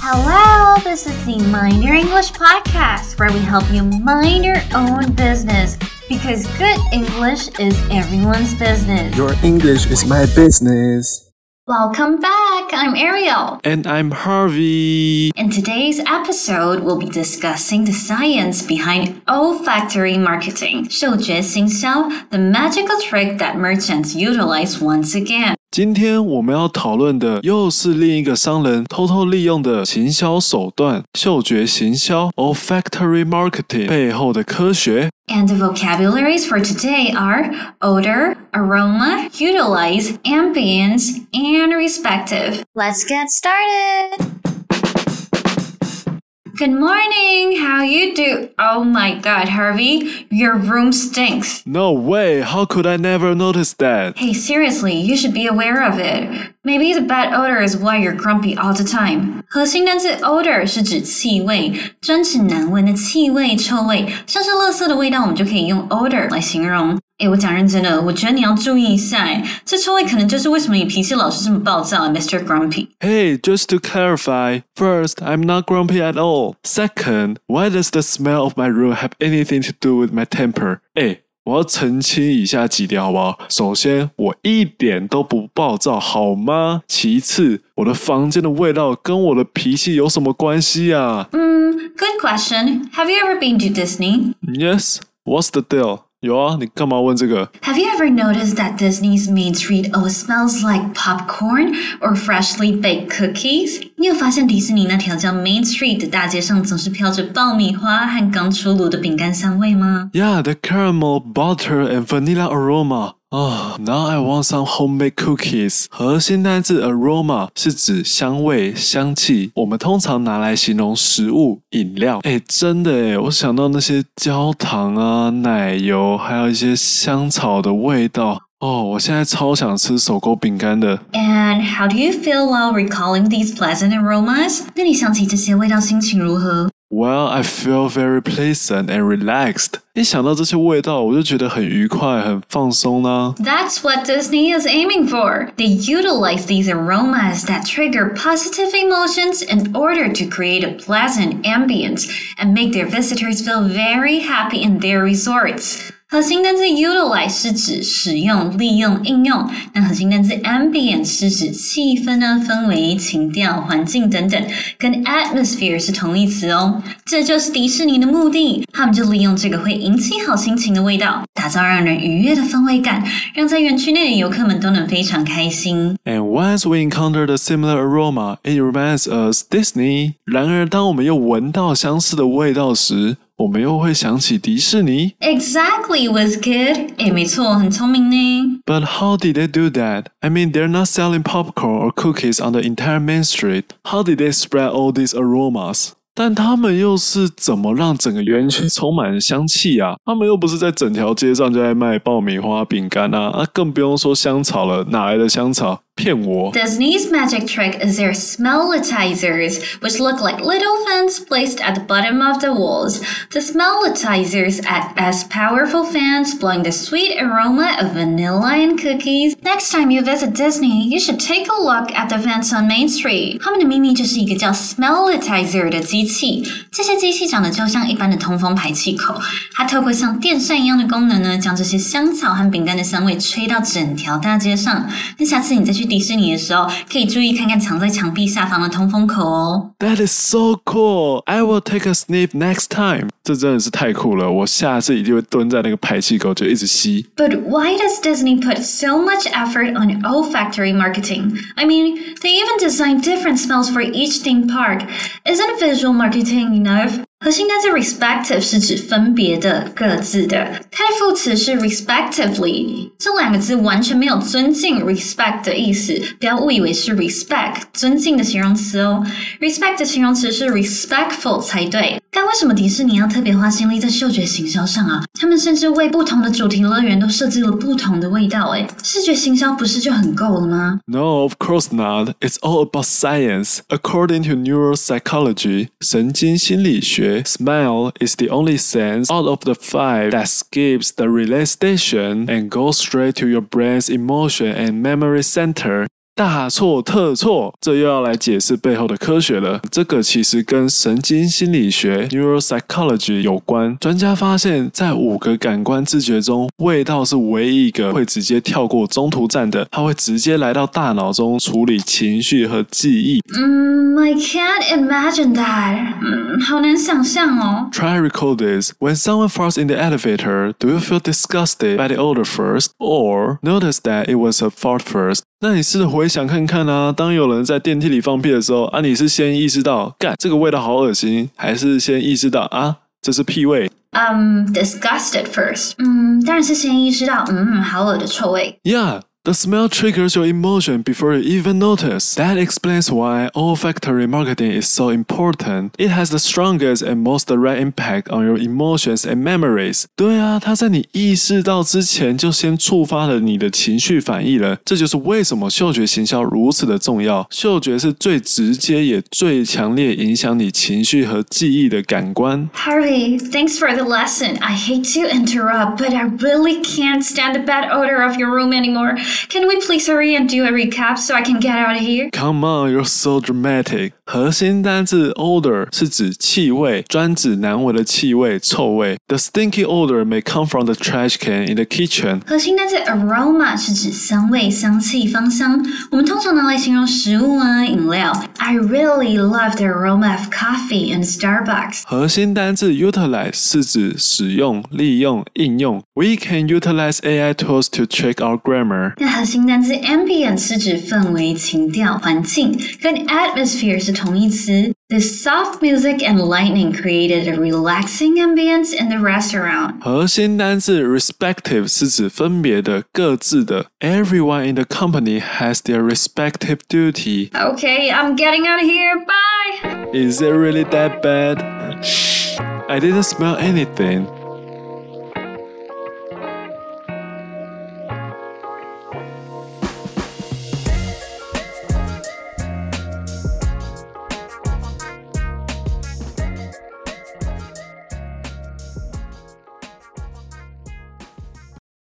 Hello, this is the Mind Your English podcast where we help you mind your own business because good English is everyone's business. Your English is my business. Welcome back. I'm Ariel. And I'm Harvey. In today's episode, we'll be discussing the science behind olfactory marketing, 嗅觉行销, the magical trick that merchants utilize once again. 今天我们要讨论的又是另一个商人偷偷利用的行销手段——嗅觉行销 （olfactory marketing） 背后的科学。And the vocabularies for today are odor, aroma, utilize, ambience, and respective. Let's get started. Good morning. How you do? Oh my god, Harvey, your room stinks. No way. How could I never notice that? Hey, seriously, you should be aware of it. Maybe the bad odor is why you're grumpy all the time. 核心单词 odor 是指气味，专指难闻的气味、臭味，像是垃圾的味道，我们就可以用 odor 来形容。 哎，我讲认真的，我觉得你要注意一下，哎，这臭味可能就是为什么你脾气老是这么暴躁，Mr. Grumpy。Hey, just to clarify, first, I'm not grumpy at all. Second, why does the smell of my room have anything to do with my temper? 哎，我要澄清以下几点，好不好？首先，我一点都不暴躁，好吗？其次，我的房间的味道跟我的脾气有什么关系啊？嗯，Good question. Have you ever been to Disney? Yes. What's the deal? 有啊，你干嘛问这个？Have you ever noticed that Disney's Main Street always smells like popcorn or freshly baked cookies？你有发现迪士尼那条叫 Main Street 的大街上总是飘着爆米花和刚出炉的饼干香味吗？Yeah, the caramel, butter, and vanilla aroma. 啊、，Now I want some homemade cookies。核心单字 aroma 是指香味、香气，我们通常拿来形容食物、饮料。哎，真的哎，我想到那些焦糖啊、奶油，还有一些香草的味道。哦，我现在超想吃手工饼干的。And how do you feel while recalling these pleasant aromas？那你想起这些味道，心情如何 ？Well, I feel very pleasant and relaxed. 一想到这些味道，我就觉得很愉快、很放松啦。That's what Disney is aiming for. They utilize these aromas that trigger positive emotions in order to create a pleasant ambience and make their visitors feel very happy in their resorts. 核心单词 utilize 是指使用、利用、应用，那核心单词 ambience 是指气氛啊、氛围、情调、环境等等，跟 atmosphere 是同义词哦。这就是迪士尼的目的，他们就利用这个会引起好心情的味道，打造让人愉悦的氛围感，让在园区内的游客们都能非常开心。And once we encounter the similar aroma, it reminds us Disney。然而，当我们又闻到相似的味道时，我们又会想起迪士尼。Exactly, was good. 哎，没错，很聪明呢。But how did they do that? I mean, they're not selling popcorn or cookies on the entire main street. How did they spread all these aromas? 但他们又是怎么让整个园区充满香气啊？他们又不是在整条街上就在卖爆米花、饼干啊，啊，更不用说香草了，哪来的香草？骗我。Disney's magic trick is their smellitizers, which look like little fans placed at the bottom of the walls. The smellitizers act as powerful fans blowing the sweet aroma of vanilla and cookies. Next time you visit Disney, you should take a look at the vents on Main Street. 它们的秘密就是一个叫 smellitizer 的机器，这些机器长得就像一般的通风排气口，它透过像电扇一样的功能呢，将这些香草和饼干的香味吹到整条大街上。那下次你再去 迪士尼的时候，可以注意看看藏在墙壁下方的通风口哦。That is so cool! I will take a sniff next time. 这真的是太酷了！我下次一定会蹲在那个排气口就一直吸。But why does Disney put so much effort on olfactory marketing? I mean, they even design different smells for each theme park. Isn't visual marketing enough? 核心单词 respective 是指分别的、各自的，它的副词是 respectively，这两个字完全没有尊敬 respect 的意思，不要误以为是 respect 尊敬的形容词哦。respect 的形容词是 respectful 才对。但为什么迪士尼要特别花心力在嗅觉行销上啊？他们甚至为不同的主题乐园都设计了不同的味道，诶，视觉行销不是就很够了吗？No, of course not. It's all about science. According to neuropsychology，神经心理学。smell is the only sense out of the five that skips the relay station and goes straight to your brain's emotion and memory center. 大错特错！这又要来解释背后的科学了。这个其实跟神经心理学 （neuropsychology） 有关。专家发现，在五个感官知觉中，味道是唯一一个会直接跳过中途站的，它会直接来到大脑中处理情绪和记忆。嗯，I can't imagine that。嗯，好难想象哦。Try recall this. When someone falls in the elevator, do you feel disgusted by the odor first, or notice that it was a fart first? 那你试着回想看看啊，当有人在电梯里放屁的时候，啊，你是先意识到干这个味道好恶心，还是先意识到啊这是屁味嗯、disgusted first。嗯，当然是先意识到，嗯，好恶的臭味。？Yeah. The smell triggers your emotion before you even notice. That explains why olfactory marketing is so important. It has the strongest and most direct impact on your emotions and memories. 对啊，它在你意识到之前就先触发了你的情绪反应了。这就是为什么嗅觉行销如此的重要。嗅觉是最直接也最强烈影响你情绪和记忆的感官。 Harvey, thanks for the lesson. I hate to interrupt, but I really can't stand the bad odor of your room anymore. Can we please hurry and do a recap so I can get out of here? Come on, you're so dramatic. 核心单字 odor 是指气味，专指难闻的气味、臭味。The stinky odor may come from the trash can in the kitchen. 核心单词 aroma 是指香味、香气、芳香，我们通常拿来形容食物啊、饮料。 I really love the aroma of coffee in Starbucks. 核心单字 utilize 是指使用、利用、应用。We can utilize AI tools to check our grammar. 那核心单字 ambience 是指氛围、情调、环境，跟 atmosphere 是同义词。The soft music and lightning created a relaxing ambience in the restaurant. 核心单字 respective 是指分别的、各自的。Everyone in the company has their respective duty. Okay, I'm getting out of here. Bye. Is it really that bad? I didn't smell anything.